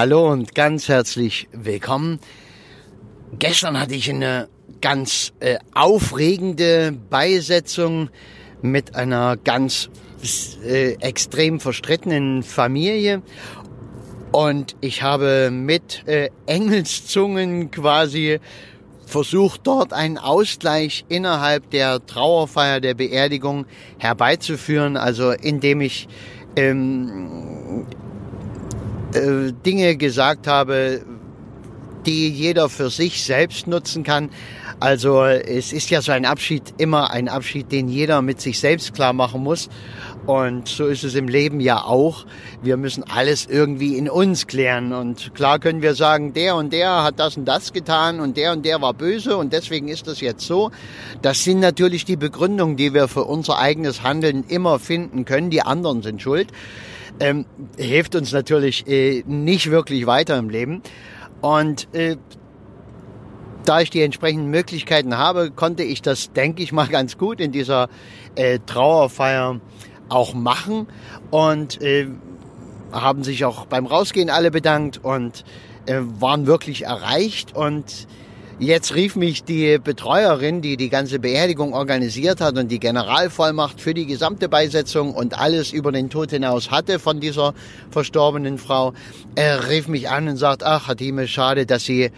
Hallo und ganz herzlich willkommen. Gestern hatte ich eine ganz äh, aufregende Beisetzung mit einer ganz äh, extrem verstrittenen Familie und ich habe mit äh, Engelszungen quasi versucht, dort einen Ausgleich innerhalb der Trauerfeier der Beerdigung herbeizuführen, also indem ich ähm, äh, Dinge gesagt habe, die jeder für sich selbst nutzen kann. Also es ist ja so ein Abschied immer ein Abschied, den jeder mit sich selbst klar machen muss. Und so ist es im Leben ja auch. Wir müssen alles irgendwie in uns klären. Und klar können wir sagen, der und der hat das und das getan und der und der war böse und deswegen ist das jetzt so. Das sind natürlich die Begründungen, die wir für unser eigenes Handeln immer finden können. Die anderen sind schuld ähm, hilft uns natürlich äh, nicht wirklich weiter im Leben. Und äh, da ich die entsprechenden Möglichkeiten habe, konnte ich das, denke ich mal, ganz gut in dieser äh, Trauerfeier auch machen und äh, haben sich auch beim Rausgehen alle bedankt und äh, waren wirklich erreicht und Jetzt rief mich die Betreuerin, die die ganze Beerdigung organisiert hat und die Generalvollmacht für die gesamte Beisetzung und alles über den Tod hinaus hatte von dieser verstorbenen Frau, er rief mich an und sagt, ach, Hatime, schade, dass Sie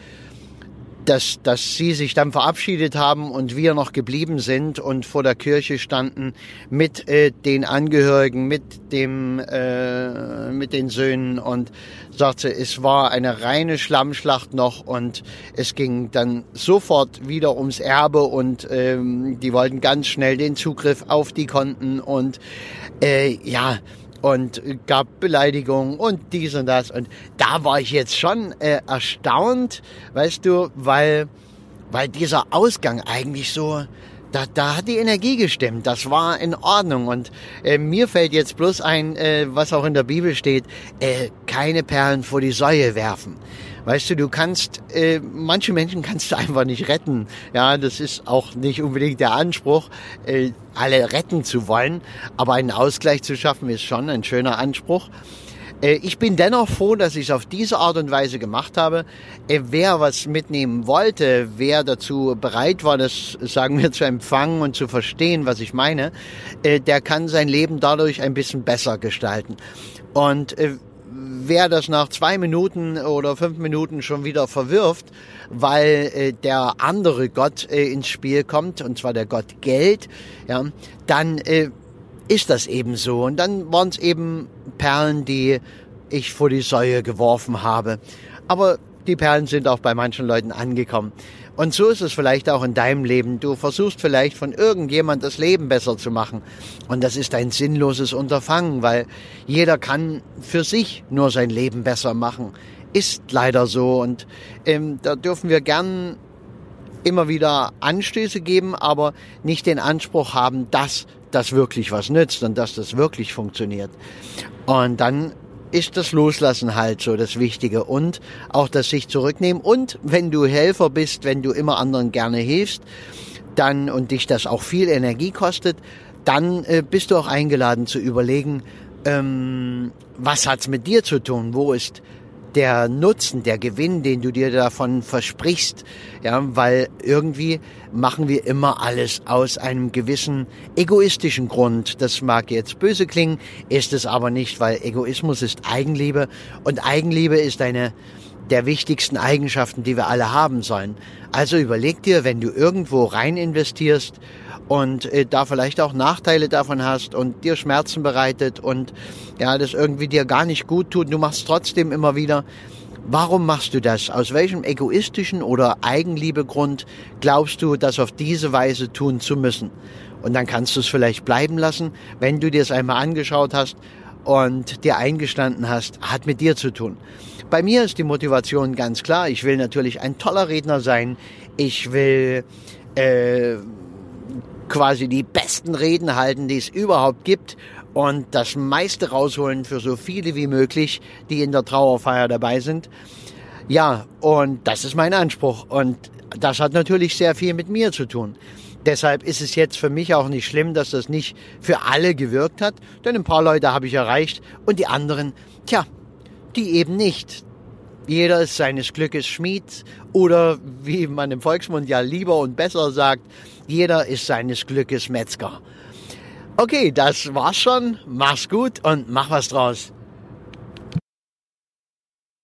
dass, dass sie sich dann verabschiedet haben und wir noch geblieben sind und vor der Kirche standen mit äh, den Angehörigen, mit dem, äh, mit den Söhnen und sagte, es war eine reine Schlammschlacht noch und es ging dann sofort wieder ums Erbe und ähm, die wollten ganz schnell den Zugriff auf die Konten und äh, ja, und gab Beleidigungen und dies und das. Und da war ich jetzt schon äh, erstaunt, weißt du, weil, weil dieser Ausgang eigentlich so, da, da hat die Energie gestimmt. Das war in Ordnung. Und äh, mir fällt jetzt bloß ein, äh, was auch in der Bibel steht, äh, keine Perlen vor die Säue werfen. Weißt du, du kannst, äh, manche Menschen kannst du einfach nicht retten. Ja, das ist auch nicht unbedingt der Anspruch, äh, alle retten zu wollen. Aber einen Ausgleich zu schaffen ist schon ein schöner Anspruch. Äh, ich bin dennoch froh, dass ich es auf diese Art und Weise gemacht habe. Äh, wer was mitnehmen wollte, wer dazu bereit war, das sagen wir zu empfangen und zu verstehen, was ich meine, äh, der kann sein Leben dadurch ein bisschen besser gestalten. Und wer das nach zwei Minuten oder fünf Minuten schon wieder verwirft, weil äh, der andere Gott äh, ins Spiel kommt, und zwar der Gott Geld, ja, dann äh, ist das eben so. Und dann waren es eben Perlen, die ich vor die Säue geworfen habe. Aber die Perlen sind auch bei manchen Leuten angekommen. Und so ist es vielleicht auch in deinem Leben. Du versuchst vielleicht von irgendjemand das Leben besser zu machen. Und das ist ein sinnloses Unterfangen, weil jeder kann für sich nur sein Leben besser machen. Ist leider so. Und ähm, da dürfen wir gern immer wieder Anstöße geben, aber nicht den Anspruch haben, dass das wirklich was nützt und dass das wirklich funktioniert. Und dann ist das Loslassen halt so das Wichtige und auch das sich zurücknehmen. Und wenn du Helfer bist, wenn du immer anderen gerne hilfst, dann und dich das auch viel Energie kostet, dann äh, bist du auch eingeladen zu überlegen, ähm, was hat's mit dir zu tun? Wo ist der Nutzen, der Gewinn, den du dir davon versprichst, ja, weil irgendwie machen wir immer alles aus einem gewissen egoistischen Grund. Das mag jetzt böse klingen, ist es aber nicht, weil Egoismus ist Eigenliebe und Eigenliebe ist eine der wichtigsten Eigenschaften, die wir alle haben sollen. Also überleg dir, wenn du irgendwo rein investierst und äh, da vielleicht auch Nachteile davon hast und dir Schmerzen bereitet und ja, das irgendwie dir gar nicht gut tut, du machst trotzdem immer wieder. Warum machst du das? Aus welchem egoistischen oder Eigenliebegrund glaubst du, das auf diese Weise tun zu müssen? Und dann kannst du es vielleicht bleiben lassen, wenn du dir es einmal angeschaut hast und dir eingestanden hast, hat mit dir zu tun. Bei mir ist die Motivation ganz klar. Ich will natürlich ein toller Redner sein. Ich will äh, quasi die besten Reden halten, die es überhaupt gibt und das meiste rausholen für so viele wie möglich, die in der Trauerfeier dabei sind. Ja, und das ist mein Anspruch und das hat natürlich sehr viel mit mir zu tun. Deshalb ist es jetzt für mich auch nicht schlimm, dass das nicht für alle gewirkt hat, denn ein paar Leute habe ich erreicht und die anderen, tja, die eben nicht. Jeder ist seines Glückes Schmied oder wie man im Volksmund ja lieber und besser sagt, jeder ist seines Glückes Metzger. Okay, das war's schon. Mach's gut und mach was draus.